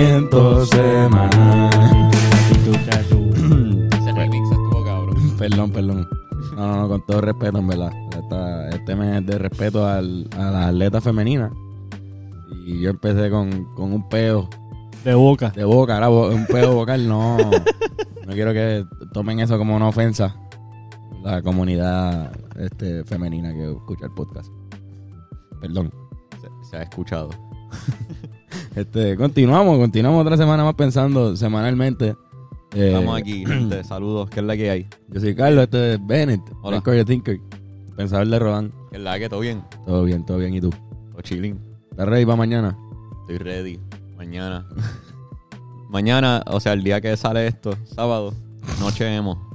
pensamiento semanal. Ese remix estuvo cabrón. Perdón, perdón. No, no, no, con todo respeto, en verdad. Esta- este mes es de respeto al, a las atletas femeninas. Y yo empecé con, con un peo De boca. de boca, ahora bo- un peo vocal. No, no quiero que tomen eso como una ofensa. La comunidad este, femenina que escucha el podcast. Perdón. Se, se ha escuchado. Este, continuamos, continuamos otra semana más pensando semanalmente. Eh, Estamos aquí, gente. Saludos. ¿Qué es la que hay? Yo soy Carlos, este es Bennett, Hola. Your Thinker, pensador de Rodán. ¿Qué es la que? ¿Todo bien? Todo bien, todo bien. ¿Y tú? O chilling. ¿Estás ready para mañana? Estoy ready. Mañana. Mañana, o sea, el día que sale esto, sábado, noche emo.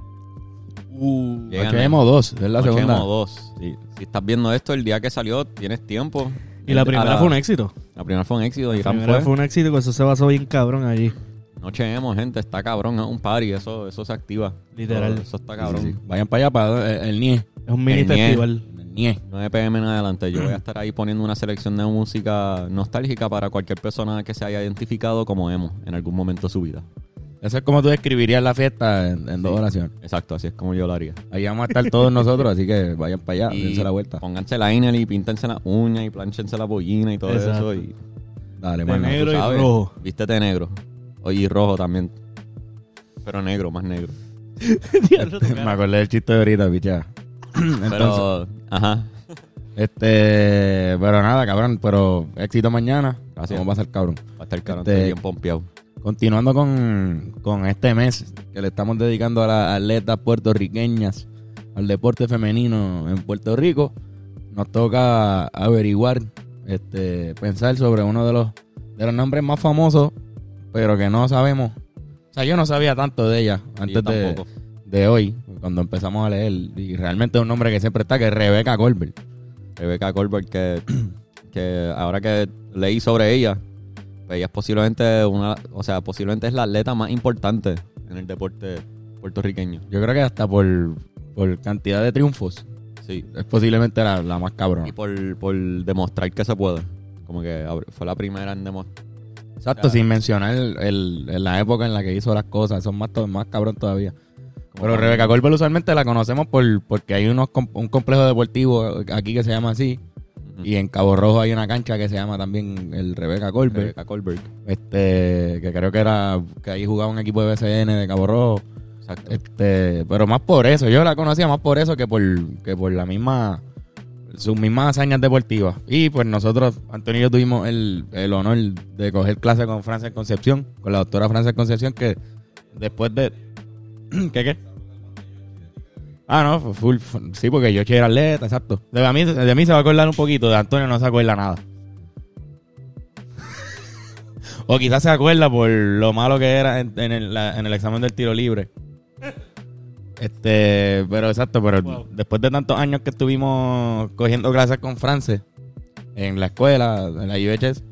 Uh, Noche Emo 2, es la Noche segunda. Emo 2. Sí. Si estás viendo esto el día que salió, tienes tiempo. y la primera fue un éxito. La primera fue un éxito y La primera fue. fue un éxito, eso se basó bien cabrón allí. Noche emo, gente, está cabrón, es un party, eso, eso se activa. Literal. Eso, eso está cabrón. Sí, sí. Vayan para allá, para el, el NIE. Es un mini El nie. festival. El NIE. 9 pm en adelante, yo voy a estar ahí poniendo una selección de música nostálgica para cualquier persona que se haya identificado como emo en algún momento de su vida. Eso es como tú describirías la fiesta en, en dos Sí. oraciones. Exacto, así es como yo lo haría. Ahí vamos a estar todos nosotros, así que vayan para allá, y dense la vuelta. pónganse la inel y píntense las uñas y planchense la pollina y todo Exacto. eso. Y, Dale, De mano. negro y ¿sabes? rojo. Vístete negro. Oye, y rojo también. Pero negro, más negro. Me acordé del chiste de ahorita, picha. Entonces, Pero, ajá. este, pero nada, cabrón, pero éxito mañana. Gracias. Vamos a pasar, cabrón. Va a estar caro, Este- bien pompeado. Continuando con, con este mes que le estamos dedicando a las atletas puertorriqueñas, al deporte femenino en Puerto Rico, nos toca averiguar, este, pensar sobre uno de los, de los nombres más famosos, pero que no sabemos. O sea, yo no sabía tanto de ella antes de, de hoy, cuando empezamos a leer. Y realmente es un nombre que siempre está, que es Rebeca Colbert. Rebecca Colbert, que, que ahora que leí sobre ella, pues ella es posiblemente una, o sea, posiblemente es la atleta más importante en el deporte puertorriqueño. Yo creo que hasta por, por cantidad de triunfos, Sí. es posiblemente la, la más cabrona. Y por, por demostrar que se puede. Como que fue la primera en demostrar. Exacto, sin mencionar el, el- la época en la que hizo las cosas, son más, más cabrón todavía. Pero Rebeca Colbert usualmente la conocemos por porque hay unos un complejo deportivo aquí que se llama así y en Cabo Rojo hay una cancha que se llama también el Rebeca Colbert, Rebecca Colbert. este que creo que era que ahí jugaba un equipo de BCN de Cabo Rojo, Exacto. este, pero más por eso, yo la conocía más por eso que por que por la misma sus mismas hazañas deportivas. Y pues nosotros, Antonio y yo tuvimos el, el honor de coger clase con Francia Concepción, con la doctora Francia Concepción, que después de... ¿Qué qué? Ah, no, full, fu- sí, porque yo era atleta, exacto. De mí, de mí se va a acordar un poquito, de Antonio no se acuerda nada. o quizás se acuerda por lo malo que era en, en el, la- en el examen del tiro libre. Este, pero exacto, pero Wow. después de tantos años que estuvimos cogiendo clases con France en la escuela, en la UHS,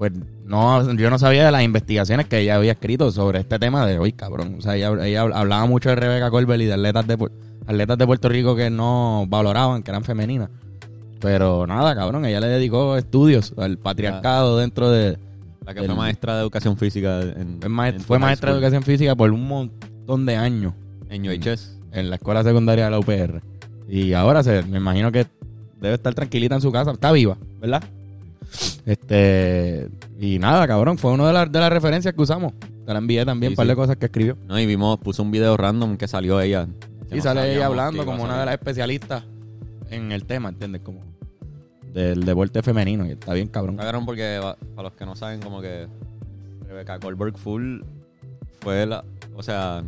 pues no, yo no sabía de las investigaciones que ella había escrito sobre este tema de hoy, cabrón. O sea, ella, ella hablaba mucho de Rebeca Colbert y de atletas de, atletas de Puerto Rico que no valoraban, que eran femeninas. Pero nada, cabrón, ella le dedicó estudios al patriarcado dentro de... La que fue maestra de educación física en, Fue, ma- en fue high maestra de educación física por un montón de años En UHS. en la escuela secundaria de la UPR. Y ahora se, me imagino que debe estar tranquilita en su casa. Está viva, ¿verdad? Este. Y nada, cabrón. Fue una de, las de las referencias que usamos. Te la envié también, Sí, un par sí. de cosas que escribió. No, y vimos, puso un video random que salió ella. Y no sale ella hablando como una de las especialistas en el tema, ¿entiendes? Como del deporte femenino. Y está bien, cabrón. Cabrón porque, para los que no saben, como que Rebecca Goldberg Full fue la. O sea,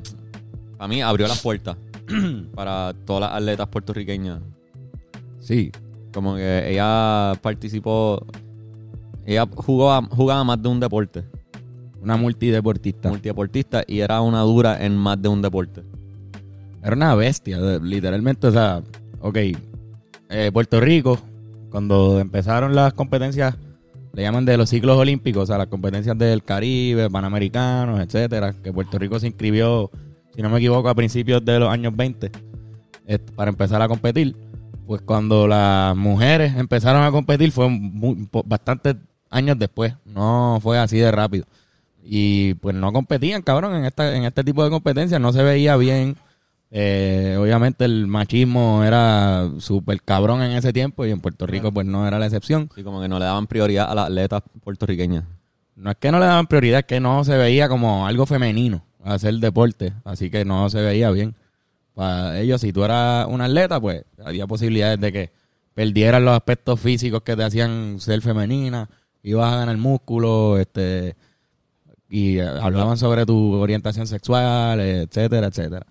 a mí abrió las puertas para todas las atletas puertorriqueñas. Sí. Como que ella participó. Ella jugó a- jugaba más de un deporte, Una multideportista. multideportista, y era una dura en más de un deporte. Era una bestia, literalmente. O sea, ok. eh, Puerto Rico, cuando empezaron las competencias, le llaman de los ciclos olímpicos, o sea, las competencias del Caribe, Panamericanos, etcétera, que Puerto Rico se inscribió, si no me equivoco, a principios de los años 20 eh, para empezar a competir. Pues cuando las mujeres empezaron a competir fue muy- bastantes años después, no fue así de rápido. Y pues no competían, cabrón, en, esta, en este tipo de competencias. No se veía bien. Eh, obviamente el machismo era súper cabrón en ese tiempo y en Puerto Rico pues no era la excepción. Sí, como que no le daban prioridad a las atletas puertorriqueñas. No es que no le daban prioridad, es que no se veía como algo femenino hacer deporte, así que no se veía bien. Para ellos, si tú eras un atleta, pues había posibilidades de que perdieras los aspectos físicos que te hacían ser femenina, ibas a ganar músculo, este y eh, hablaban sobre tu orientación sexual, etcétera, etcétera.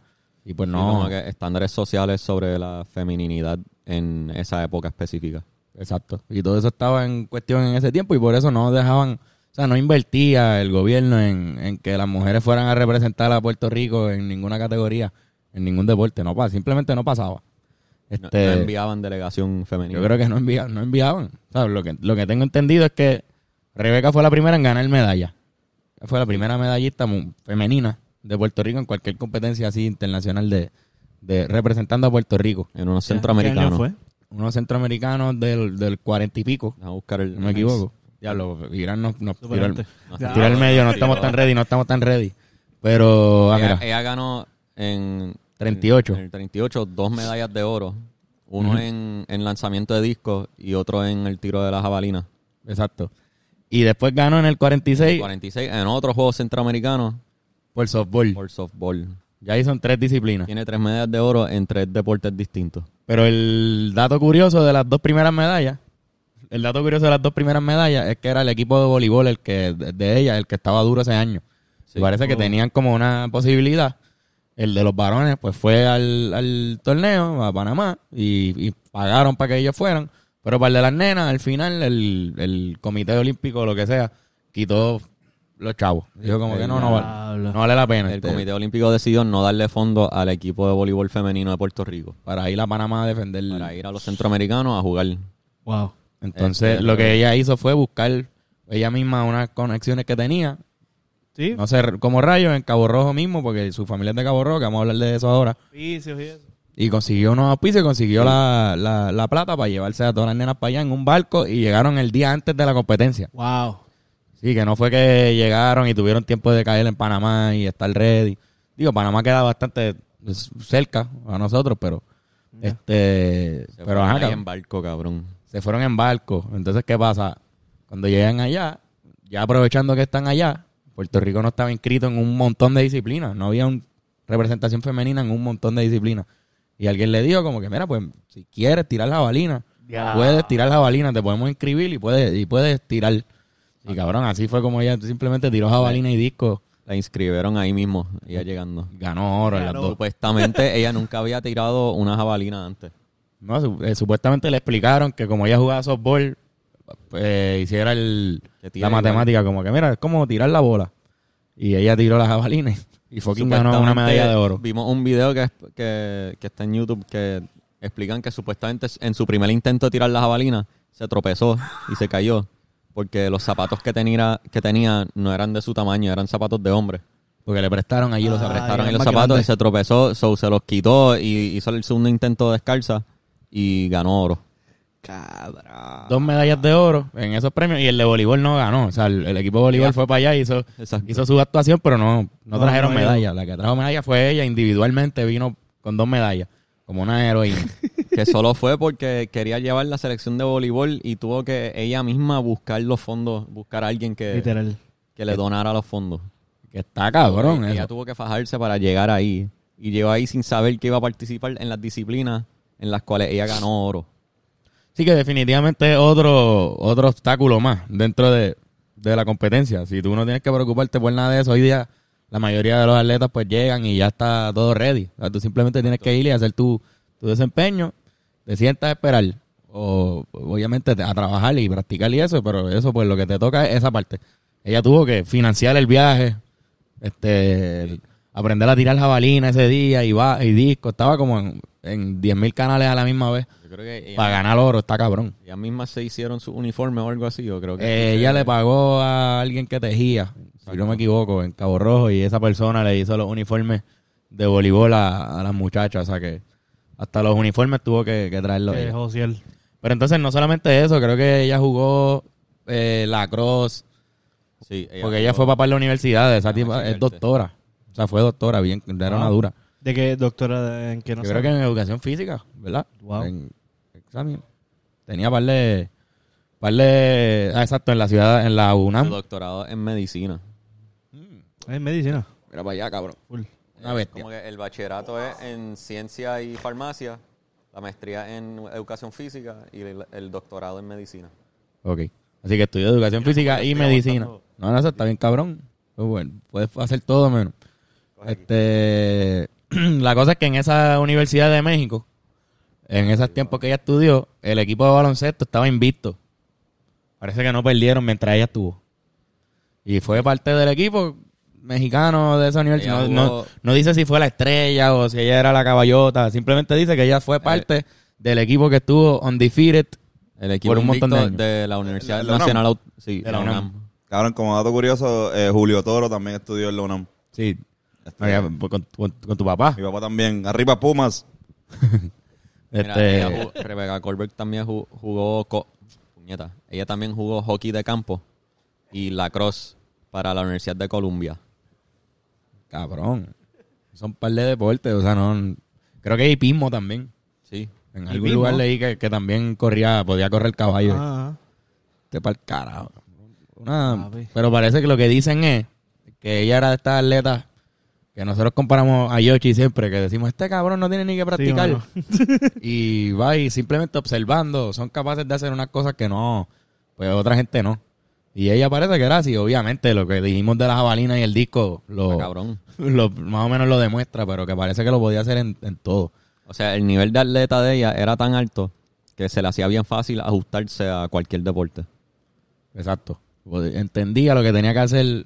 Y pues no, como que estándares sociales sobre la femininidad en esa época específica. Exacto. Y todo eso estaba en cuestión en ese tiempo y por eso no dejaban, o sea, no invertía el gobierno en, en que las mujeres fueran a representar a Puerto Rico en ninguna categoría, en ningún deporte. No simplemente no pasaba. No, Este, no enviaban delegación femenina. yo creo que no, envía, no enviaban. ¿Sabes? Lo, que, lo que tengo entendido es que Rebeca fue la primera en ganar medalla. Fue la primera medallista femenina de Puerto Rico en cualquier competencia así internacional de, de representando a Puerto Rico. En unos ¿Qué año centroamericanos. fue? Unos centroamericanos del, del 40 y pico, A buscar el. no me equivoco. Diablo, Irán nos, nos tiró, el, Superante. No, Ya. tiró el medio, no estamos tan ready, no estamos tan ready. Pero, ah, ella, mira, ella ganó en 38. En el 38 dos medallas de oro. Uno en, en lanzamiento de discos y otro en el tiro de la jabalina. exacto. Y después ganó en el 46 46 en otro juego centroamericano por softball. por softball. Ya ahí son tres disciplinas. Tiene tres medallas de oro en tres deportes distintos. Pero el dato curioso de las dos primeras medallas, el dato curioso de las dos primeras medallas es que era el equipo de voleibol el que de, de ella el que estaba duro ese año. Sí. Parece que tenían como una posibilidad. El de los varones pues fue al, al torneo a Panamá y, y pagaron para que ellos fueran. Pero para el de las nenas, al final el, el comité olímpico o lo que sea quitó los chavos. Dijo como que no, no vale, no vale la pena. El este, Comité Olímpico decidió no darle fondo al equipo de voleibol femenino de Puerto Rico para ir a Panamá a defender. para ir a los centroamericanos a jugar. Wow. Entonces, Este, lo que ella hizo fue buscar ella misma unas conexiones que tenía. Sí. No sé como rayos en Cabo Rojo mismo, porque su familia es de Cabo Rojo, que vamos a hablar de eso ahora. Y eso. Y consiguió unos auspicios, consiguió la, la, la plata para llevarse a todas las nenas para allá en un barco y llegaron el día antes de la competencia. Wow. Sí, que no fue que llegaron y tuvieron tiempo de caer en Panamá y estar ready. Digo, Panamá queda bastante cerca a nosotros, pero este, Se pero fueron ajá, ahí cabrón. en barco, cabrón. se fueron en barco. Entonces, ¿qué pasa? Cuando llegan allá, ya aprovechando que están allá, Puerto Rico no estaba inscrito en un montón de disciplinas. No había un- representación femenina en un montón de disciplinas. Y alguien le dijo como que, mira, pues, si quieres tirar la balina, puedes tirar la balina, te podemos inscribir y puedes, y puedes tirar. Y cabrón, así fue como ella simplemente tiró jabalina y disco. La inscribieron ahí mismo, ella llegando. Ganó oro en las Ganó. dos. Supuestamente ella nunca había tirado una jabalina antes. No, su- eh, supuestamente le explicaron que como ella jugaba softball, pues hiciera el, la igual. matemática, como que mira, es como tirar la bola. Y ella tiró la jabalina y fucking ganó una medalla de oro. Vimos un video que, que, que está en YouTube que explican que supuestamente en su primer intento de tirar la jabalina se tropezó y se cayó porque los zapatos que tenía, que tenía no eran de su tamaño, eran zapatos de hombre. Porque le prestaron allí los Ah, zapatos. Prestaron ahí los más zapatos grande. y se tropezó, so, se los quitó y hizo el segundo intento descalza y ganó oro. Cabra. Dos medallas de oro en esos premios y el de voleibol no ganó. O sea, el, el equipo de voleibol fue para allá y hizo, Exacto. hizo su actuación, pero no, no No, trajeron no, medalla. La que trajo medalla fue ella, individualmente vino con dos medallas, como una heroína. que solo fue porque quería llevar la selección de voleibol y tuvo que ella misma buscar los fondos, buscar a alguien que, Literal. que le donara los fondos. que está cabrón. ella eso. tuvo que fajarse para llegar ahí. Y llegó ahí sin saber que iba a participar en las disciplinas en las cuales ella ganó oro. Sí que definitivamente es otro, otro obstáculo más dentro de, de la competencia. Si tú no tienes que preocuparte por nada de eso, hoy día la mayoría de los atletas pues llegan y ya está todo ready. O tú simplemente tienes que ir y hacer tu, tu desempeño, te sientas a esperar o obviamente a trabajar y practicar y eso, pero eso pues lo que te toca es esa parte. Ella tuvo que financiar el viaje, este aprender a tirar jabalina ese día y va y disco, estaba como en, en 10.000 canales a la misma vez. Yo creo que ella, Para ganar oro, está cabrón. ellas mismas se hicieron su uniforme o algo así. Yo creo que Eh, ella le pagó a alguien que tejía, si no me equivoco, en Cabo Rojo, y esa persona le hizo los uniformes de voleibol a, a las muchachas. O sea que hasta los uniformes tuvo que, que. Eh. Josiel. Pero entonces no solamente eso, creo que ella jugó eh, lacrosse, Sí, Porque ella fue papá en la universidad, esa Ah, tipa es doctora. O sea, fue doctora, bien, era una Wow. dura. ¿De qué doctora? ¿En qué no Yo creo que en educación física, ¿verdad? Wow. En examen. Tenía par de, par de, ah, exacto, en la ciudad, en la Su UNAM. doctorado en medicina. Es medicina. Mira para allá, cabrón. Full. Una bestia. Como que el bachillerato es en ciencia y farmacia, la maestría en educación física y el, el doctorado en medicina. Ok. Así que estudió educación física y estoy medicina. No, no, eso está bien cabrón. Pues bueno, puedes hacer todo menos. Este, la cosa es que en esa Universidad de México, en esos tiempos que ella estudió, el equipo de baloncesto estaba invicto. Parece que no perdieron mientras ella estuvo. Y fue parte del equipo mexicano de esa universidad. No, jugó- no- no dice si fue la estrella o si ella era la caballota. Simplemente dice que ella Eh. fue parte del equipo que estuvo undefeated El equipo Por un montón de años. de la Universidad De la UNAM. Nacional sí, De la UNAM. Cabrón, como dato curioso, eh, Julio Toro también estudió en la UNAM. Sí. Este, pues, con, con- con tu papá. Mi papá también. Arriba Pumas. Mira, Este, ella jugó- Rebecca Colbert también ju- jugó, co- puñeta, ella también jugó hockey de campo y lacrosse para la Universidad de Columbia. cabrón. Son un par de deportes. O sea, no. Creo que hay hipismo también. Sí. En algún Hipismo. lugar leí que, que también corría, podía correr caballo. Ah, Este pa'l carajo. Una- pero parece que lo que dicen es que ella era de estas atletas que nosotros comparamos a Yoshi siempre, que decimos, este cabrón no tiene ni que practicar. y va y simplemente observando, son capaces de hacer unas cosas que no, pues otra gente no. Y ella parece que era así, obviamente, lo que dijimos de la jabalina y el disco, lo, Está cabrón. lo- más o menos lo demuestra, pero que parece que lo podía hacer en, en todo. O sea, el nivel de atleta de ella era tan alto que se le hacía bien fácil ajustarse a cualquier deporte. Exacto. Pod- Entendía lo que tenía que hacer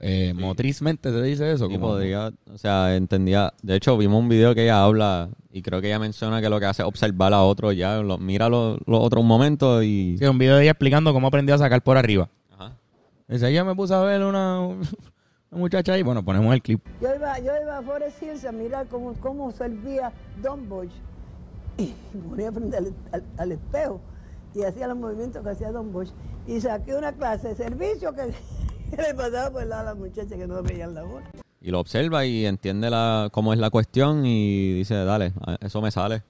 eh, motrizmente, se dice eso. Y como- podría, o sea, entendía. De hecho, vimos un video que ella habla y creo que ella menciona que lo que hace es observar a otro ya, lo- mira los los otros un momento y... Sí, un video de ella explicando cómo aprendió a sacar por arriba. Ajá. Dice, ella me puso a ver una, una muchacha ahí. Bueno, ponemos el clip. Yo iba, yo iba a Forest Hills a mirar cómo, cómo servía Don Bosch y me ponía frente al, al- al espejo y hacía los movimientos que hacía Don Bosch y saqué una clase de servicio que le pasaba por el lado a las muchachas que no veían la bola. Y lo observa y entiende la, cómo es la cuestión y dice, dale, eso me sale.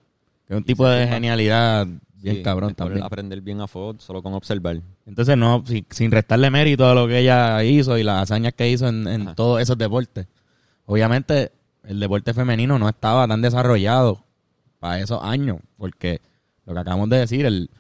Que es un tipo de genialidad bien Sí, cabrón también. Aprender bien a fuego solo con observar. Entonces, no, sin, sin restarle mérito a lo que ella hizo y las hazañas que hizo en, todos esos deportes. Obviamente, el deporte femenino no estaba tan desarrollado para esos años, porque lo que acabamos de decir, el,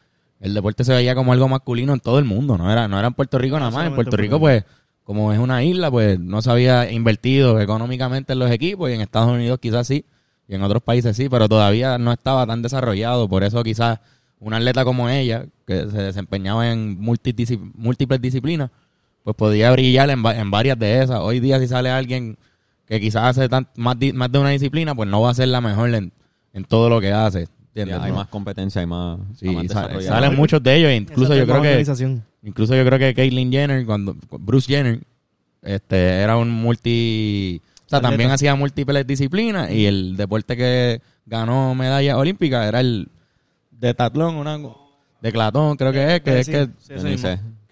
el deporte se veía como algo masculino en todo el mundo, no era, no era en Puerto Rico nada más. En Puerto Rico, pues, como es una isla, pues no se había invertido económicamente en los equipos y en Estados Unidos quizás sí, y en otros países sí, pero todavía no estaba tan desarrollado, por eso quizás una atleta como ella, que se desempeñaba en múltiples disciplinas, pues podía brillar en, en varias de esas. Hoy día si sale alguien que quizás hace tan- más, más de una disciplina, pues no va a ser la mejor en, en todo lo que hace. ¿Entiendes? Hay No. más competencia, hay más, Sí, más salen muchos de ellos, incluso yo creo que incluso yo creo que Caitlyn Jenner, cuando Bruce Jenner, este era un multi, o sea, Atleta. también hacía múltiples disciplinas y el deporte que ganó medalla olímpica era el de tatlón, una de clatón, creo que es, que es Sí, que sí,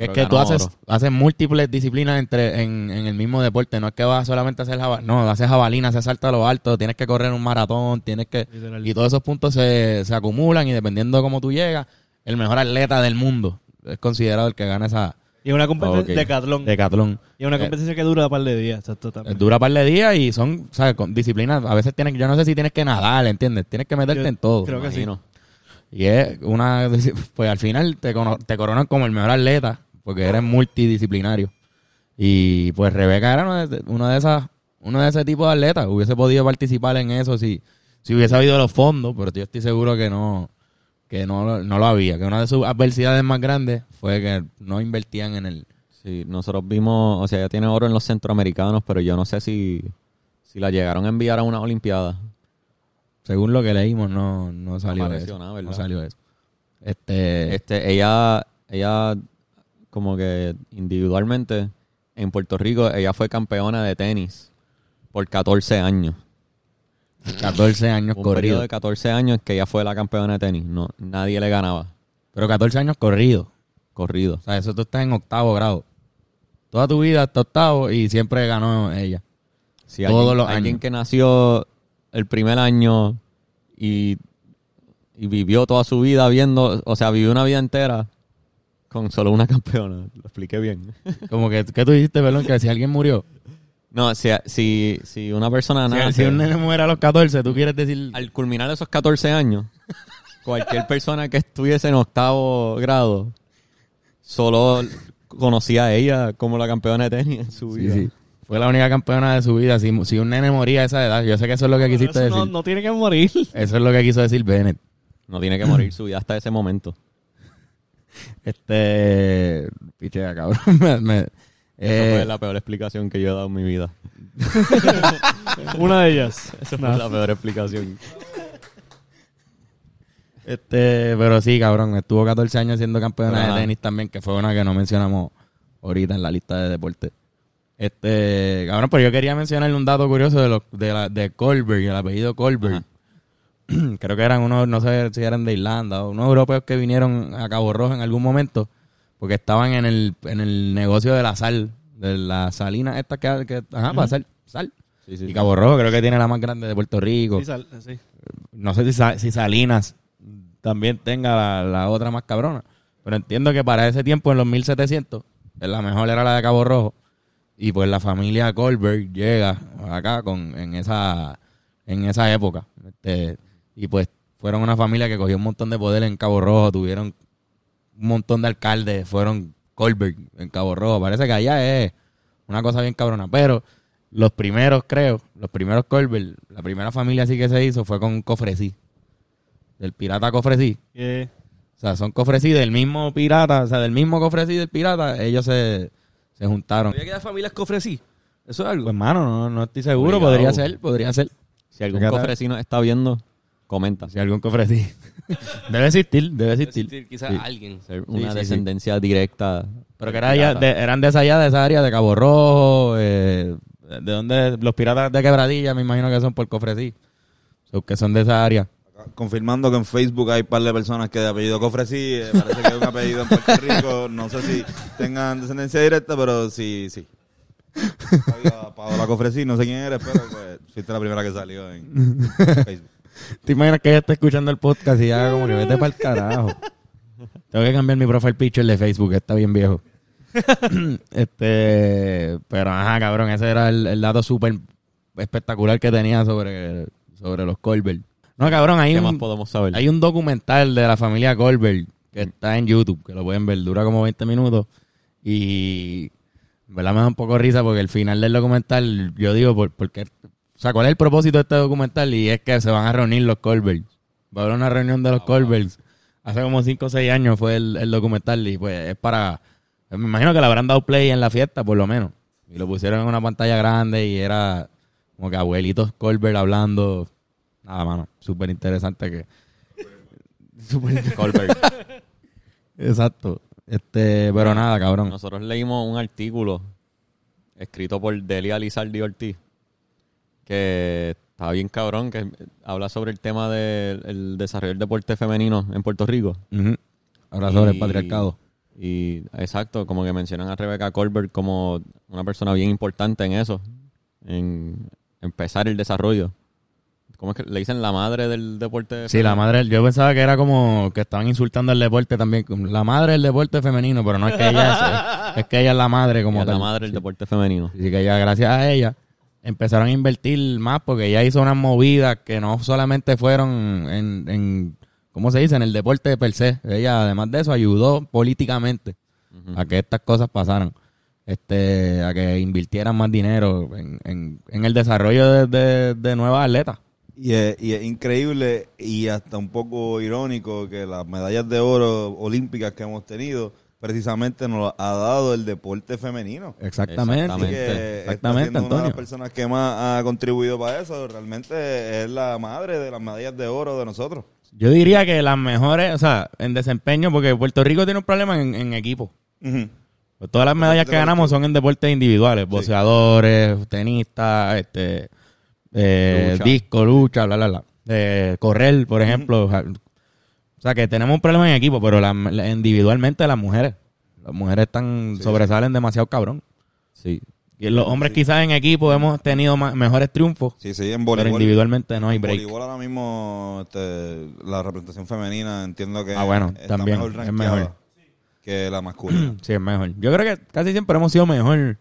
Es que tú haces, oro. haces múltiples disciplinas entre en, en el mismo deporte. No es que vas solamente a hacer jabalina. No, haces jabalina, haces salto a lo alto, tienes que correr un maratón, tienes que... Y todos esos puntos se, se acumulan y dependiendo de cómo tú llegas, el mejor atleta del mundo es considerado el que gana esa Y es una competencia de catlón. decatlón. Y es una Eh, competencia que dura un par de días. Exacto, también. Dura par de días y son, ¿sabes? Con disciplinas, a veces tienes, yo no sé si tienes que nadar, ¿entiendes? Tienes que meterte Yo en todo. creo que sí. Y es una, pues al final te, te coronan como el mejor atleta, porque eres multidisciplinario. Y pues Rebeca era uno de, uno de esas, uno de ese tipo de atletas. Hubiese podido participar en eso si, si hubiese habido los fondos, pero yo estoy seguro que no, que no, lo- no lo había. Que una de sus adversidades más grandes fue que no invertían en el, Sí, nosotros vimos, o sea, ella tiene oro en los centroamericanos, pero yo no sé si, si la llegaron a enviar a una olimpiada. según lo que leímos, no, no salió apareció eso. no salió eso. Este, Este, ella, ella, como que individualmente, en Puerto Rico, ella fue campeona de tenis por 14 años. 14 años Un corridos. de 14 años que ella fue la campeona de tenis. No, nadie le ganaba. Pero 14 años corridos. Corrido. O sea, eso tú estás en octavo grado. toda tu vida hasta octavo y siempre ganó ella. Si Todos alguien, los alguien años. que nació el primer año y, y vivió toda su vida viendo, o sea, vivió una vida entera con solo una campeona. Lo expliqué bien. Como que, ¿qué tú dijiste, perdón? Que si alguien murió. No, si, si, si una persona Si, nace, si un nene muere a los 14, tú quieres decir... al culminar esos 14 años, cualquier persona que estuviese en octavo grado solo conocía a ella como la campeona de tenis en su Sí, vida. sí. Fue la única campeona de su vida. Si, si un nene moría a esa edad, yo sé que eso es lo que Pero quisiste eso no, decir. no tiene que morir. Eso es lo que quiso decir Bennett. No tiene que morir su vida hasta ese momento. Este. Pichea, cabrón. Me- me- Esa eh, fue la peor explicación que yo he dado en mi vida. Una de ellas. Esa fue No. la peor explicación. este, pero sí, cabrón. Estuvo 14 años siendo campeona Ajá. de tenis también, que fue una que no mencionamos ahorita en la lista de deporte. Este, cabrón, pero yo quería mencionarle un dato curioso de los, de la, de Colbert, el apellido Colbert. Creo que eran unos, no sé si eran de Irlanda, o unos europeos que vinieron a Cabo Rojo en algún momento, porque estaban en el, en el negocio de la sal, de la salina esta que, que ajá, para hacer sal. Sí, sí, Y. Cabo Rojo creo que tiene la más grande de Puerto Rico. Sí, sal-. No sé si, si Salinas también tenga la, la otra más cabrona. Pero entiendo que para ese tiempo, en los 1700, la mejor era la de Cabo Rojo. Y pues la familia Colbert llega acá con en esa en esa época. Este, y pues fueron una familia que cogió un montón de poder en Cabo Rojo. Tuvieron un montón de alcaldes. Fueron Colbert en Cabo Rojo. Parece que allá es una cosa bien cabrona. Pero los primeros, creo, los primeros Colbert, la primera familia así que se hizo fue con Cofresí. Del pirata Cofresí. Que- O sea, son Cofresí del mismo pirata, o sea, del mismo Cofresí del pirata, ellos se, se juntaron. ¿Había que las familias que ofrecí? ¿Eso es algo? Pues, hermano, no, no estoy seguro, Obligado. podría ser, podría ser. Si algún Fíjate. cofrecino está viendo, comenta. Si algún Cofresí. debe existir, debe existir. Existir quizás Sí. alguien. Una sí, sí. descendencia directa. Pero que era allá, de- eran de esa allá, de esa área, de Cabo Rojo, eh, de donde los piratas de Quebradilla, me imagino que son por Cofresí. So, que son de esa área. Confirmando que en Facebook hay un par de personas que de apellido Cofresí, eh, parece que es un apellido en Puerto Rico. No sé si tengan descendencia directa, pero sí, sí. Oiga, Paola Cofresí, no sé quién eres, pero pues fuiste la primera que salió en Facebook. ¿Te imaginas que ella está escuchando el podcast y ya como que vete para el carajo? Tengo que cambiar mi profile picture de Facebook, que está bien viejo. este, pero ajá, cabrón, ese era el, el dato súper espectacular que tenía sobre, sobre los Colbert. No, cabrón, hay ¿Qué más un, podemos saber? hay un documental de la familia Colbert que está en YouTube, que lo pueden ver, dura como 20 minutos. Y verdad me da un poco risa porque el final del documental, yo digo, por, porque, o sea, ¿cuál es el propósito de este documental? Y es que se van a reunir los Colbert. Va a haber una reunión de los Colbert. Hace como 5 o 6 años fue el, el documental y pues es para, me imagino que le habrán dado play en la fiesta por lo menos. Y lo pusieron en una pantalla grande y era como que abuelitos Colbert hablando. Nada, mano, súper interesante que... Súper Colbert. Exacto. Este, pero nada, cabrón. Nosotros leímos un artículo escrito por Delia Lizardi Ortiz que está bien cabrón, que habla sobre el tema del el desarrollo del deporte femenino en Puerto Rico. Ahora sobre el patriarcado. Y exacto, como que mencionan a Rebecca Colbert como una persona bien importante en eso, en empezar el desarrollo. ¿Cómo es que le dicen la madre del deporte? Sí, la madre, yo pensaba que era como que estaban insultando al deporte también. La madre del deporte femenino, pero no es que ella es, es que ella es la madre como Ella es la tal. madre del Sí. deporte femenino. Así que ella, gracias a ella, empezaron a invertir más porque ella hizo unas movidas que no solamente fueron en, en ¿cómo se dice? En el deporte per se. Ella, además de eso, ayudó políticamente a que estas cosas pasaran. Este, a que invirtieran más dinero en, en, en el desarrollo de, de, de nuevas atletas. Y es, y es increíble y hasta un poco irónico que las medallas de oro olímpicas que hemos tenido precisamente nos ha dado el deporte femenino. Exactamente. Así que está Exactamente, siendo una de las Antonio. personas que más ha contribuido para eso. Realmente es la madre de las medallas de oro de nosotros. Yo diría que las mejores, o sea, en desempeño, porque Puerto Rico tiene un problema en, en equipo. Pues todas las medallas que ganamos son en deportes individuales, boxeadores, tenistas, este, eh, Lucha. disco, lucha, bla, bla, bla. Eh, correr, por ejemplo. O sea, que tenemos un problema en equipo, pero la- la- individualmente las mujeres, las mujeres están sobresalen demasiado cabrón. Sí. Y los hombres quizás en equipo hemos tenido mejores triunfos, Sí, sí, en pero voleibol. individualmente no hay en break. voleibol ahora mismo este, la representación femenina entiendo que Ah, bueno, está también, mejor es mejor. que la masculina. Sí, es mejor. Yo creo que casi siempre hemos sido mejor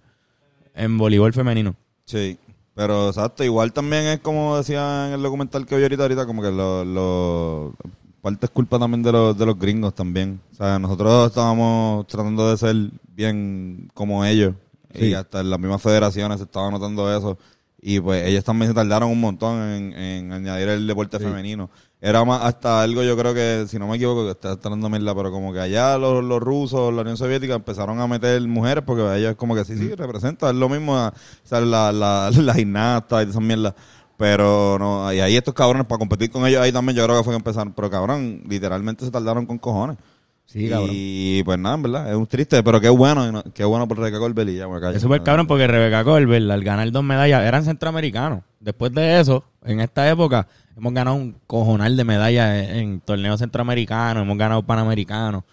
en voleibol femenino. Sí, pero exacto, igual también es como decía en el documental que vi ahorita, ahorita como que lo, lo- parte es culpa también de los, de los gringos también. O sea, nosotros estábamos tratando de ser bien como ellos y hasta en las mismas federaciones se estaba notando eso y pues ellos también se tardaron un montón en, en añadir el deporte femenino. Era más hasta algo, yo creo que, si no me equivoco, que está hablando mierda, pero como que allá los, los rusos, la Unión Soviética empezaron a meter mujeres porque ellos como que sí, sí, representa, es lo mismo, o sea, la, la, la gimnasta y esas mierdas. Pero no, y ahí estos cabrones para competir con ellos ahí también yo creo que fue que empezaron. Pero cabrón, literalmente se tardaron con cojones. Sí, cabrón. Y pues nada, en verdad, es un triste, pero qué bueno, qué bueno por Rebeca Corbel y ya me. Es súper cabrón porque Rebeca Colbert, al ganar dos medallas, eran centroamericanos. Después de eso, en esta época, hemos ganado un cojonal de medallas en, en torneos centroamericanos, hemos ganado panamericanos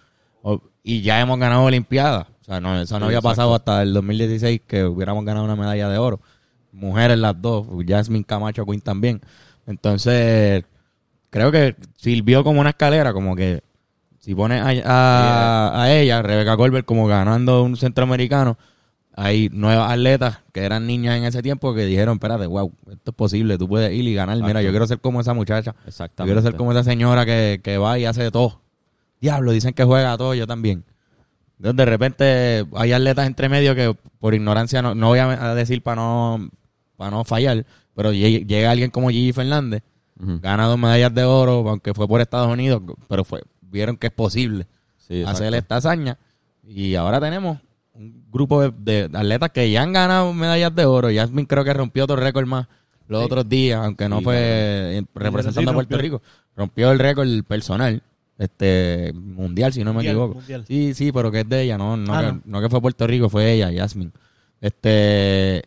y ya hemos ganado Olimpiadas. O sea, no, eso no había pasado hasta el 2016 que hubiéramos ganado una medalla de oro. Mujeres las dos, Jasmine Camacho Quinn también. Entonces, creo que sirvió como una escalera, como que si pones a, a- a ella, Rebeca Colbert, como ganando un centroamericano, hay nuevas atletas que eran niñas en ese tiempo que dijeron, espérate, wow, esto es posible, tú puedes ir y ganar. Mira, yo quiero ser como esa muchacha. Yo Exactamente. quiero ser como esa señora que, que va y hace de todo. Diablo, dicen que juega a todo, yo también. Entonces, de repente, hay atletas entre medio que por ignorancia, no, no voy a decir para no, para no fallar, pero lle- llega alguien como Gigi Fernández, Ujú. gana dos medallas de oro, aunque fue por Estados Unidos, pero fue vieron que es posible Sí, hacer esta hazaña. Y ahora tenemos un grupo de, de atletas que ya han ganado medallas de oro. Jasmine creo que rompió otro récord más los otros días, aunque no Sí, fue representando Sí, a Puerto. Rico. Rompió el récord personal, este mundial, si no me equivoco. mundial. Sí, sí, pero que es de ella, no, no, Ah, que, no. no que fue Puerto Rico, fue ella, Jasmine. Este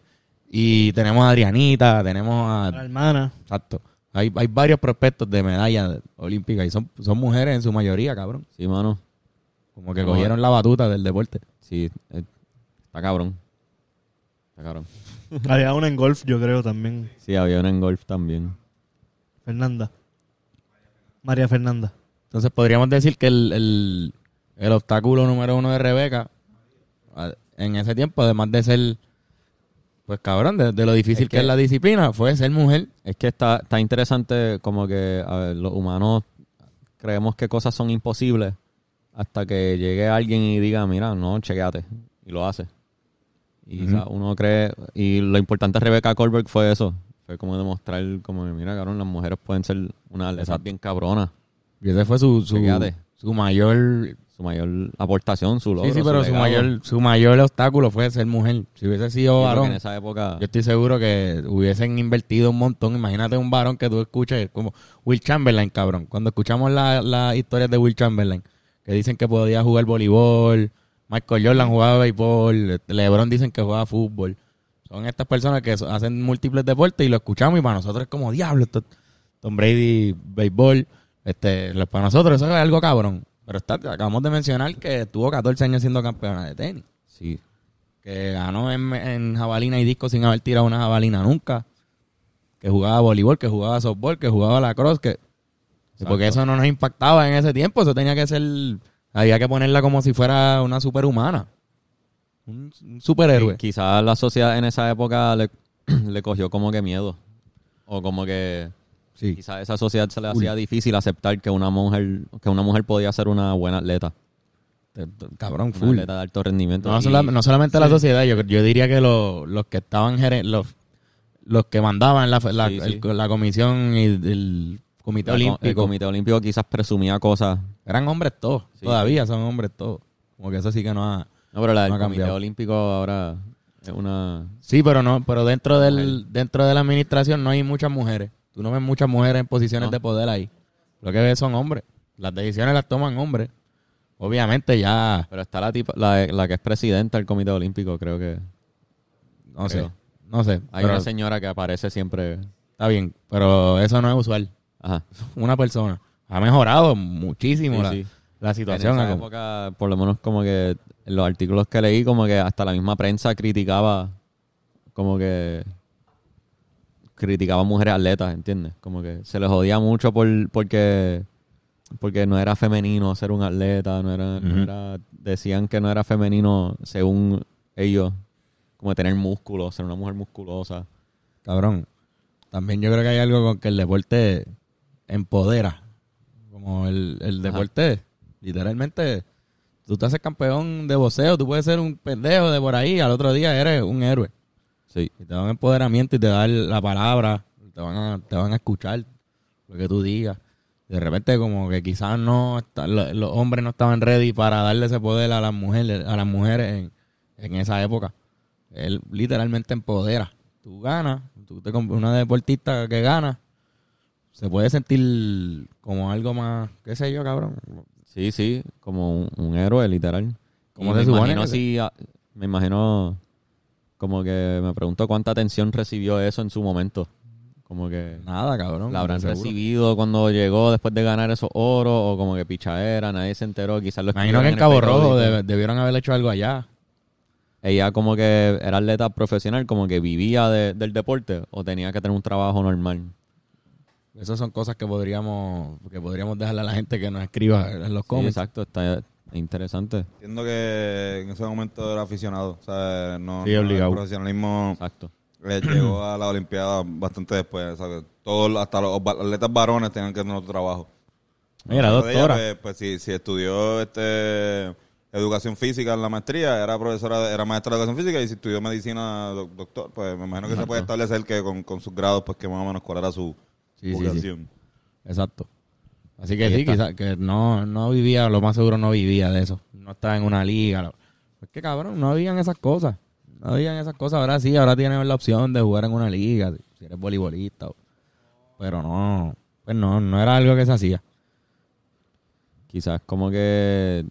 y tenemos a Adrianita, tenemos a La hermana. exacto. Hay, hay varios prospectos de medallas olímpicas y son, son mujeres en su mayoría, cabrón. Sí, mano. Como que cogieron la batuta del deporte. Sí, eh, está cabrón. Está cabrón. Había una en golf, yo creo también. Sí, había una en golf también. Fernanda. María Fernanda. Entonces podríamos decir que el, el, el obstáculo número uno de Rebeca en ese tiempo, además de ser, pues cabrón, de, de lo difícil Es que, que- es la disciplina, fue ser mujer. Es que está, está interesante como que a ver, los humanos creemos que cosas son imposibles hasta que llegue alguien y diga, mira, no, chequeate. Y lo hace. Y Ujú. o sea, uno cree... Y lo importante de Rebecca Colbert fue eso. Fue como demostrar como, mira, cabrón, las mujeres pueden ser una atleta Exacto. bien cabrona. Y ese fue su, su mayor... Su mayor aportación, su logro, sí, sí, pero su mayor, su mayor obstáculo fue ser mujer. Si hubiese sido Sí, varón, en esa época... Yo estoy seguro que hubiesen invertido un montón. Imagínate un varón que tú escuches como Will Chamberlain, cabrón. Cuando escuchamos las la historias de Will Chamberlain, que dicen que podía jugar voleibol, Michael Jordan jugaba béisbol, LeBron dicen que jugaba fútbol. Son estas personas que hacen múltiples deportes y lo escuchamos y para nosotros es como diablo. Esto, Tom Brady, béisbol, este, para nosotros eso es algo cabrón. Pero está, acabamos de mencionar que tuvo 14 años siendo campeona de tenis. Sí, que ganó en, en jabalina y disco sin haber tirado una jabalina nunca, que jugaba voleibol, que jugaba softball, que jugaba lacrosse, que porque eso no nos impactaba en ese tiempo, eso tenía que ser, había que ponerla como si fuera una superhumana, un, un superhéroe. Quizás la sociedad en esa época le, le cogió como que miedo. O como que Sí. quizás esa sociedad se le hacía difícil aceptar que una mujer que una mujer podía ser una buena atleta. Cabrón, Una full. atleta de alto rendimiento. No, Y- sola- no solamente la sociedad, yo, yo diría que lo- los que estaban los, los que mandaban la, la, Sí, sí. el- la comisión y el comité la- olímpico El comité olímpico quizás presumía cosas. eran hombres todos, Sí, todavía son hombres todos. Como que eso sí que no ha... No, pero la del No ha comité olímpico ahora es una... Sí, pero no, pero dentro del, dentro de la administración no hay muchas mujeres. Tú no ves muchas mujeres en posiciones No. de poder ahí. Lo que ves son hombres. Las decisiones las toman hombres. Obviamente ya, Pero está la tipa, la, la que es presidenta del comité olímpico, creo que... no sé, no sé. Hay pero una señora que aparece siempre... está bien, pero eso no es usual. Ajá. Una persona ha mejorado muchísimo Sí, la- sí. la En situación. esa a como- época, por lo menos como que en los artículos que leí, como que hasta la misma prensa criticaba, como que criticaba a mujeres atletas, ¿entiendes? Como que se les jodía mucho por, porque porque no era femenino ser un atleta, no era, no era- decían que no era femenino según ellos, como tener músculos, ser una mujer musculosa. Cabrón. También yo creo que hay algo con que el deporte empodera. Como el, el Ajá. deporte, literalmente, tú te haces campeón de boxeo, tú puedes ser un pendejo de por ahí, al otro día eres un héroe. Sí, Y te dan empoderamiento y te dan la palabra, te van a, te van a escuchar lo que tú digas. De repente como que quizás no está- lo- los hombres no estaban ready para darle ese poder a las mujeres, a las mujeres en, en esa época. Él literalmente empodera. Tú ganas, tú te una deportista que gana, se puede sentir como algo más, qué sé yo, cabrón. sí, sí, como un, un héroe, literal. ¿Cómo Y se me supone imagino que se- si, me imagino, como que me pregunto cuánta atención recibió eso en su momento. Como que Nada, cabrón. la habrán seguro. recibido cuando llegó después de ganar esos oros o como que pichadera, nadie se enteró, quizás lo Imagino que en Cabo. Rojo debieron haber hecho algo allá. Ella como que era atleta profesional, como que vivía de- del deporte o tenía que tener un trabajo normal. Esas son cosas que podríamos que podríamos dejarle a la gente que nos escriba en los Sí, comments. exacto, está interesante. Entiendo que en ese momento era aficionado. O sea, no, Sí, no, obligado. el profesionalismo Exacto. eh, llegó a la Olimpiada bastante después. O sea, todos, hasta los atletas varones tenían que tener otro trabajo. Mira, ella, doctora. pues, pues si, si estudió este educación física en la maestría, era profesora, era maestra de educación física y si estudió medicina, doc- doctor, pues me imagino que se puede establecer que con, con sus grados, pues que más o menos cuál era su Sí, sí, sí. vocación. Exacto. Así que Ahí sí, quizás que no, no vivía, lo más seguro no vivía de eso. No estaba en una liga. Es que cabrón, no habían esas cosas. No habían esas cosas. Ahora sí, ahora tienes la opción de jugar en una liga, si eres voleibolista. Pero no, pues no, no era algo que se hacía. Quizás como que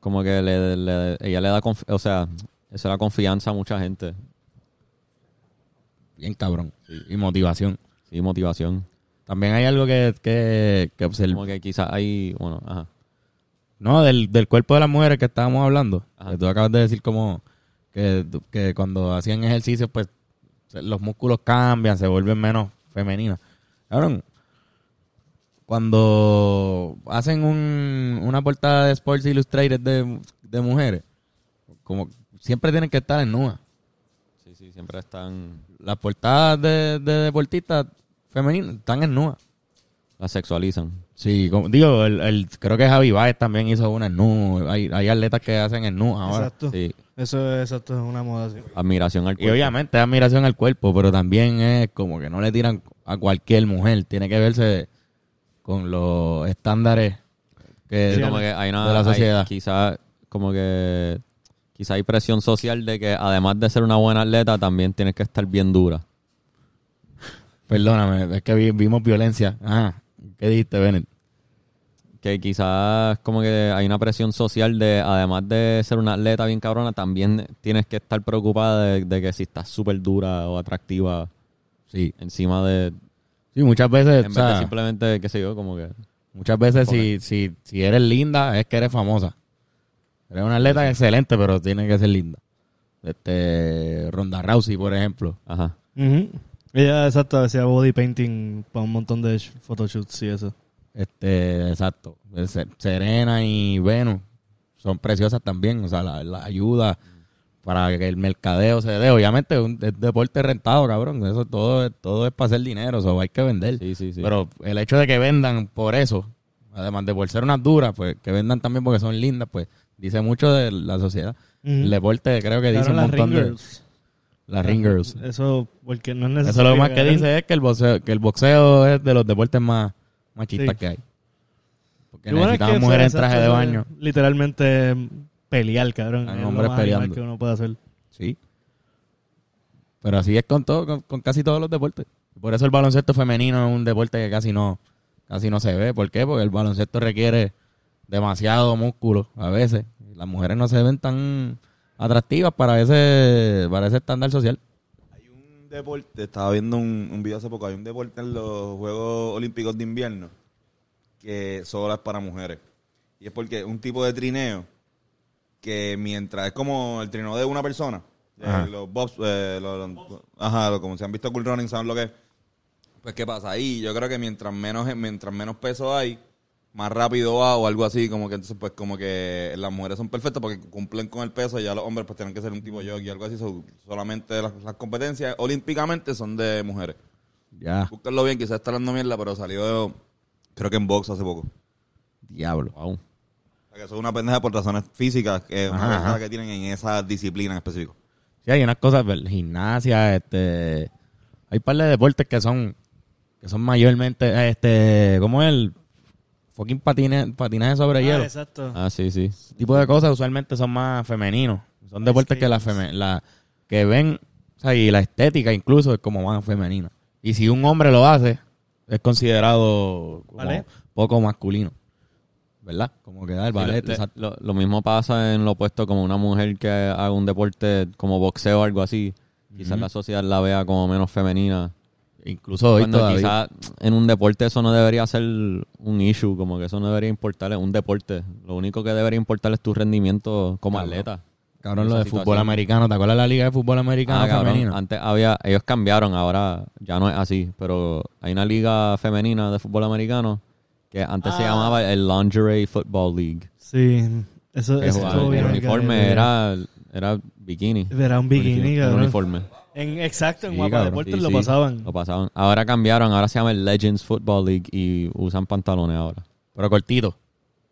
como que le, le- ella le da o sea, eso da confianza a mucha gente, Bien cabrón. Y motivación. sí, motivación. También hay algo que, que, que observar. Como que quizás hay, bueno, ajá. No, del, del cuerpo de las mujeres que estábamos hablando. Ajá. Que tú acabas de decir como que, que cuando hacían ejercicio, pues los músculos cambian, se vuelven menos femeninas. Cabrón, cuando hacen un, una portada de Sports Illustrated de, de mujeres, como siempre tienen que estar en nua. Sí, sí, siempre están Las portadas de, de deportistas femeninas están en nua. las sexualizan. Sí, como, digo, el, el- creo que Javi Baez también hizo una en nu. Hay, hay atletas que hacen en nu ahora. Exacto. Sí, Eso es, exacto, es una moda así. admiración al Y cuerpo. obviamente es admiración al cuerpo, pero también es como que no le tiran a cualquier mujer. Tiene que verse con los estándares que, Sí, como que hay una, de la sociedad. quizá como que quizá hay presión social de que además de ser una buena atleta también tienes que estar bien dura. Perdóname, es que vi- vimos violencia. Ah, ¿qué dijiste, Bennett? Que quizás como que hay una presión social de además de ser una atleta bien cabrona también tienes que estar preocupada de, de que si estás súper dura o atractiva Sí, encima de sí muchas veces, en o vez de simplemente qué sé yo como que muchas veces si, si, si eres linda es que eres famosa. Eres una atleta excelente, pero tiene que ser linda. Este, Ronda Rousey, por ejemplo. ajá. Ella, exacto, hacía body painting para un montón de sh- photoshoots y eso. Este, exacto. Se- Serena y Venus son preciosas también. O sea, la, la ayuda para que el mercadeo se dé. Obviamente es un es deporte rentado, cabrón. Eso todo, es- todo es para hacer dinero. Eso hay que vender. sí sí sí Pero el hecho de que vendan por eso, además de por ser unas duras, pues que vendan también porque son lindas, pues dice mucho de la sociedad. El deporte creo que dice un montón de... Las ring girls. Eso, porque no es Eso lo más que dice es que el boxeo, que el boxeo es de los deportes más machistas Sí. que hay. Porque bueno es necesitamos que, mujeres en traje de baño. Literalmente pelear, cabrón. Hay hombres peleando. que uno puede hacer. Sí. Pero así es con todo, con, con casi todos los deportes. Por eso el baloncesto femenino es un deporte que casi no, casi no se ve. ¿Por qué? Porque el baloncesto requiere demasiado músculo a veces. Las mujeres no se ven tan atractivas para ese, para ese estándar social. Hay un deporte, estaba viendo un, un video hace poco, hay un deporte en los Juegos Olímpicos de Invierno que solo es para mujeres. Y es porque es un tipo de trineo que mientras es como el trineo de una persona, eh, los bobs, eh, los- los- ajá, lo- como se han visto Cool Running, saben lo que es. Pues, ¿qué pasa? Ahí yo creo que mientras menos, mientras menos peso hay, más rápido va o algo así, como que entonces, pues, como que las mujeres son perfectas porque cumplen con el peso y ya los hombres, pues, tienen que ser un tipo jockey y algo así. so- solamente las, las competencias olímpicamente son de mujeres. Ya, Búsquenlo bien, quizás está hablando mierda, pero salió, creo que en box hace poco. diablo. Wow. O sea, que eso es una pendeja por razones físicas, que Ajá, ajá. que tienen en esa disciplina en específico. Sí, hay unas cosas, gimnasia, este... Hay par de deportes que son que son mayormente, este, ¿cómo es el fucking patine, patinaje sobre Ah, hielo? exacto. Ah, sí, sí. Ese tipo de cosas usualmente son más femeninos. Son deportes que la, feme- la que ven, o sea, y la estética incluso es como más femenina. Y si un hombre lo hace, es considerado como poco masculino. ¿Verdad? Como que da el Sí, ballet, le- exacto. lo, lo mismo pasa en lo opuesto como una mujer que haga un deporte como boxeo o algo así. Quizás la sociedad la vea como menos femenina. Incluso hoy Cuando todavía. quizás en un deporte eso no debería ser un issue, como que eso no debería importarle. Un deporte, lo único que debería importar es tu rendimiento como Cabrón. atleta. Cabrón, lo de situación. fútbol americano. ¿Te acuerdas de la liga de fútbol americano Ah, cabrón, femenino? Antes había, ellos cambiaron, ahora ya no es así, pero hay una liga femenina de fútbol americano que antes se Ah. llamaba el Lingerie Football League. Sí, eso, eso estuvo el bien. uniforme era, era bikini. Era un bikini, cabrón. uniforme. En, exacto, en Sí, Guapa. Deportes Sí, lo sí, pasaban. Lo pasaban. Ahora cambiaron, ahora se llama el Legends Football League y usan pantalones ahora. Pero cortito.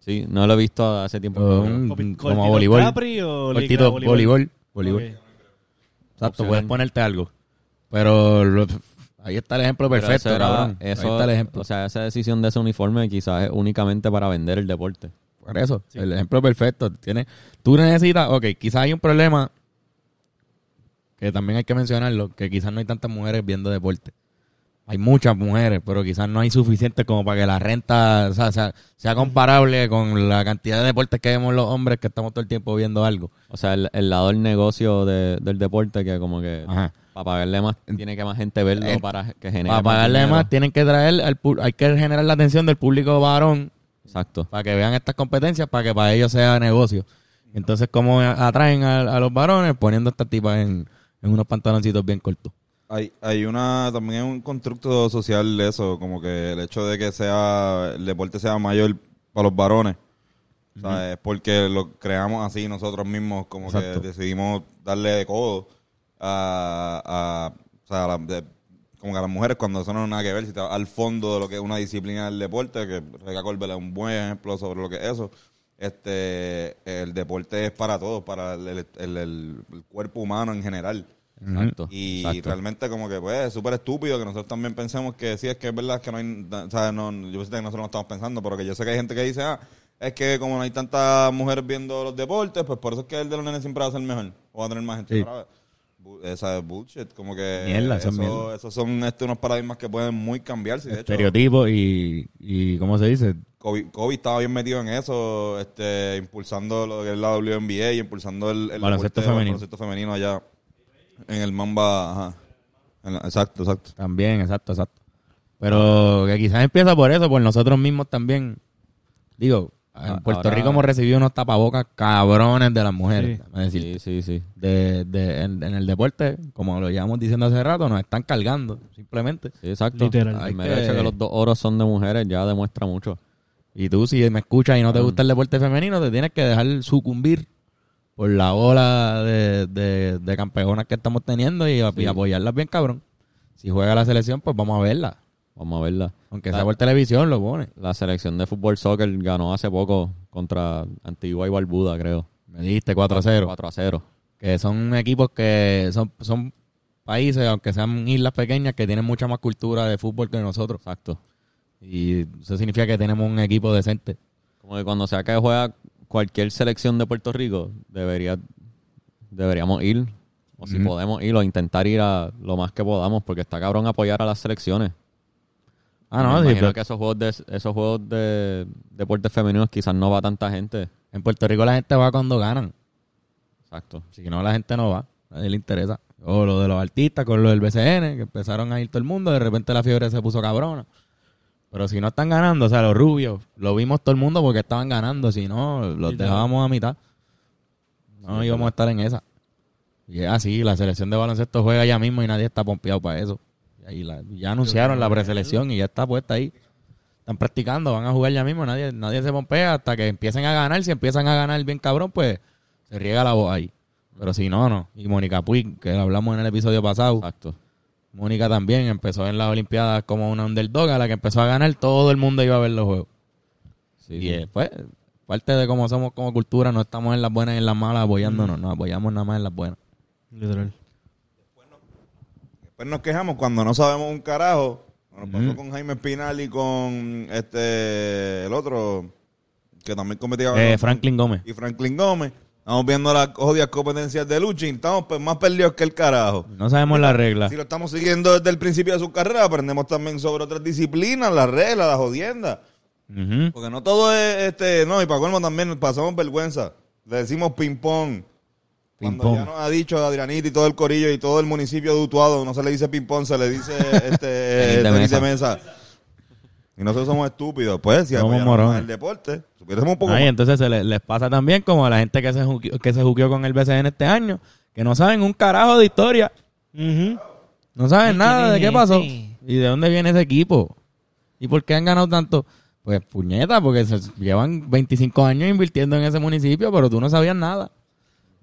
Sí, no lo he visto hace tiempo. Copi- como cortito voleibol. Capri o liga Cortito, voleibol. voleibol. Ok. Exacto, Opcional. puedes ponerte algo. Pero lo- ahí está el ejemplo perfecto, eso era- cabrón. eso- ahí está el ejemplo. O sea, esa decisión de ese uniforme quizás es únicamente para vender el deporte. Por eso, el ejemplo perfecto. Tiene, tú necesitas, ok, quizás hay un problema que también hay que mencionarlo, que quizás no hay tantas mujeres viendo deporte. Hay muchas mujeres, pero quizás no hay suficiente como para que la renta o sea, sea, sea comparable con la cantidad de deportes que vemos los hombres que estamos todo el tiempo viendo algo. O sea, el, el lado del negocio de- del deporte que como que Ajá. para pagarle más tiene que más gente verlo Eh, para que genere Para pagarle más, tienen que traer, al, hay que generar la atención del público varón Exacto. para que vean estas competencias, para que para ellos sea negocio. Entonces, ¿cómo atraen a, a los varones? Poniendo estas tipas en, en unos pantaloncitos bien cortos. Hay, hay una, también hay un constructo social de eso, como que el hecho de que sea, el deporte sea mayor para los varones, o sea, es porque lo creamos así nosotros mismos, como Exacto. que decidimos darle de codo a, a- o sea, a la- de- como que a las mujeres cuando eso no tiene nada que ver, si vas al fondo de lo que es una disciplina del deporte, que Rebeca Corbel es un buen ejemplo sobre lo que es eso, este, el deporte es para todos, para el, el- el- el cuerpo humano en general. Exacto. Y exacto. realmente como que pues es súper estúpido que nosotros también pensemos que sí, es que es verdad que no hay, o sea, no, yo sé que nosotros no estamos pensando, pero que yo sé que hay gente que dice, ah, es que como no hay tantas mujeres viendo los deportes, pues por eso es que el de los nenes siempre va a ser mejor, o va a tener más gente. Sí. Esa es bullshit, como que Mierda, eso es eso- mierda. esos son este, unos paradigmas que pueden muy cambiarse. De hecho, Estereotipos y, y, ¿cómo se dice? Kobe, Kobe estaba bien metido en eso, este, impulsando lo que es la WNBA y impulsando el, el Baloncesto femenino. femenino allá en el Mamba. Ajá. En la- exacto, exacto. También, exacto, exacto. Pero que quizás empieza por eso, por nosotros mismos también. Digo, en Ah, Puerto ahora- Rico hemos recibido unos tapabocas cabrones de las mujeres. Sí. Sí, sí, sí. de, de- en, en el deporte, como lo llevamos diciendo hace rato, nos están cargando, simplemente. Sí, exacto. Literal. El mero que- hecho que los dos oros son de mujeres ya demuestra mucho. Y tú, si me escuchas y no te gusta el deporte femenino, te tienes que dejar sucumbir por la ola de, de, de campeonas que estamos teniendo y, y apoyarlas bien, cabrón. Si juega la selección, pues vamos a verla. Vamos a verla. Aunque La- sea por televisión, lo pone. La selección de fútbol soccer ganó hace poco contra Antigua y Barbuda, creo. Me dijiste 4 a 0. 4 a 0. Que son equipos que son, son países, aunque sean islas pequeñas, que tienen mucha más cultura de fútbol que nosotros. Exacto. Y eso significa que tenemos un equipo decente. Como que cuando sea que juega cualquier selección de Puerto Rico, debería, deberíamos ir. O si podemos ir o intentar ir a lo más que podamos, porque está cabrón apoyar a las selecciones. Ah, no, Me imagino pero que esos juegos de esos juegos de deportes femeninos quizás no va tanta gente. en Puerto Rico la gente va cuando ganan. Exacto. Si no, la gente no va. A nadie le interesa. O lo de los artistas con lo del BCN, que empezaron a ir todo el mundo. De repente la fiebre se puso cabrona. Pero si no están ganando, o sea, los rubios, lo vimos todo el mundo porque estaban ganando. Si no, los dejábamos a mitad. No íbamos a estar en esa. Y es así, la selección de baloncesto juega ya mismo y nadie está pompeado para eso. Y ahí la- ya anunciaron la preselección y ya está puesta ahí. Están practicando, van a jugar ya mismo, nadie, nadie se pompea hasta que empiecen a ganar. Si empiezan a ganar bien cabrón, pues se riega la voz ahí. Pero si no, no. Y Mónica Puig, que hablamos en el episodio pasado, Exacto. Mónica también empezó en las Olimpiadas como una underdog a la que empezó a ganar, todo el mundo iba a ver los juegos. Sí, Y sí. eh, pues, parte de cómo somos como cultura, no estamos en las buenas y en las malas apoyándonos, nos apoyamos nada más en las buenas. Literal. Después nos quejamos cuando no sabemos un carajo. Nos pasó con Jaime Espinal y con este el otro que también competía Eh, Franklin Gómez. y Franklin Gómez. Estamos viendo las jodidas competencias de lucha y estamos pues, más perdidos que el carajo. No sabemos las reglas. Si lo estamos siguiendo desde el principio de su carrera, aprendemos también sobre otras disciplinas, las reglas, las jodiendas. Porque no todo es, este, no, y para colmo también pasamos vergüenza. Le decimos ping-pong. Cuando ya nos ha dicho Adrianita y todo el corillo y todo el municipio de Utuado, no se le dice ping-pong, se le dice este, Tenis de mesa. Y nosotros somos estúpidos, pues, si Somos morones. el deporte, supiésemos un poco Ahí, entonces se le- les pasa también como a la gente que se, juqueó, que se juqueó con el BCN este año, que no saben un carajo de historia. No saben nada de qué pasó. ¿Y de dónde viene ese equipo? ¿Y por qué han ganado tanto? Pues puñeta, porque se llevan 25 años invirtiendo en ese municipio, pero tú no sabías nada.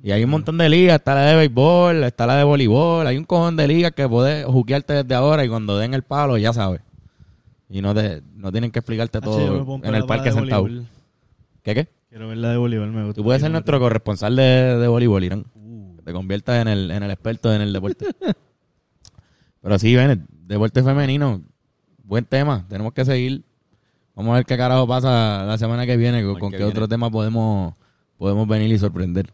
Y hay un montón de ligas, está la de béisbol, está la de voleibol, hay un cojón de ligas que puedes juquearte desde ahora y cuando den el palo ya sabes. Y no te, no tienen que explicarte me todo en el parque sentado. ¿Qué qué? Quiero ver la de voleibol, me gusta. Tú puedes ser nuestro corresponsal de, de voleibol, Irán. Que te conviertas en el, en el experto en el deporte. Pero sí, ven, deporte femenino, buen tema. Tenemos que seguir. Vamos a ver qué carajo pasa la semana que viene, con, con que qué viene. otro tema podemos, podemos venir y sorprender.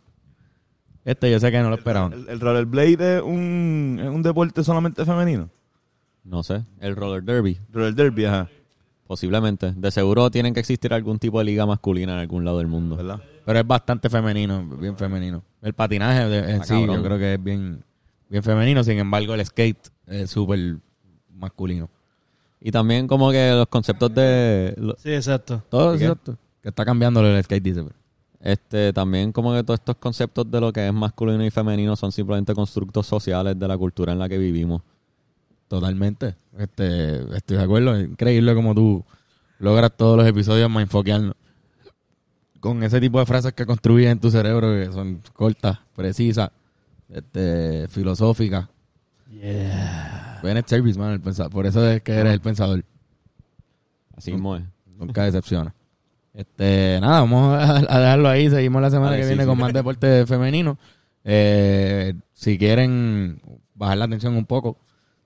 Este yo sé que no lo esperaban. El, el rollerblade es un, es un deporte solamente femenino. No sé. El roller derby. Roller derby, ajá, Posiblemente. De seguro tienen que existir algún tipo de liga masculina en algún lado del mundo. ¿verdad? Pero es bastante femenino, bien femenino. El patinaje de- en Ah, sí, cabrón. yo creo que es bien, bien femenino. Sin embargo, el skate es súper masculino. Y también como que los conceptos de... lo- Sí, exacto. Todo cierto. Que está cambiando del skate, dice. pero- Este, también como que todos estos conceptos de lo que es masculino y femenino son simplemente constructos sociales de la cultura en la que vivimos. Totalmente. Este, estoy de acuerdo. Es increíble como tú logras todos los episodios más enfoquearnos. Con ese tipo de frases que construyes en tu cerebro que son cortas, precisas, este, filosóficas. Yeah. Bennett Service, man, el pensa- por eso es que eres el pensador. Así mismo es. Nunca decepciona. Este, nada, vamos a, a dejarlo ahí. Seguimos la semana que sí, viene sí. con más deporte femenino. Eh, si quieren bajar la atención un poco,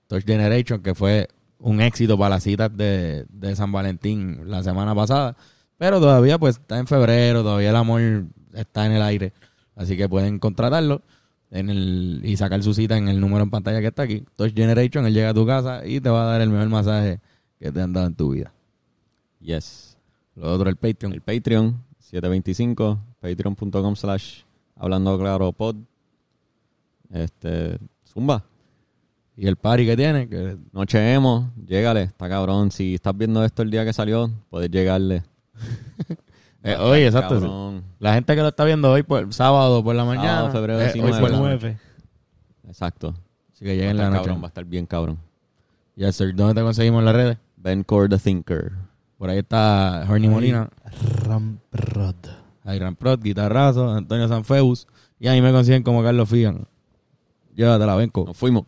Touch Generation, que fue un éxito para las citas de, de San Valentín la semana pasada. Pero todavía pues está en febrero, todavía el amor está en el aire. Así que pueden contratarlo en el, y sacar su cita en el número en pantalla que está aquí. Touch Generation, él llega a tu casa y te va a dar el mejor masaje que te han dado en tu vida. Yes. Lo otro, el Patreon. El Patreon, 725, patreon.com slash hablando claro pod. Este, Zumba. Y el party que tiene, que Noche emo, llégale, está cabrón. Si estás viendo esto el día que salió, puedes llegarle. eh, hoy, exacto. Cabrón. La gente que lo está viendo hoy, por sábado por la mañana. Sábado, febrero eh, 19. hoy por la noche. Nueve. Exacto. Así que lleguen la noche. cabrón, va a estar bien cabrón. Yes, sir. ¿Dónde te conseguimos en las redes? Ben Core the Thinker. Por ahí está Horny Molina, Ramprod. Iron Prot, Guitarrazo, Antonio Sanfeus. Y ahí me consiguen como Carlos Figan. Llévatela, Benco. Nos fuimos.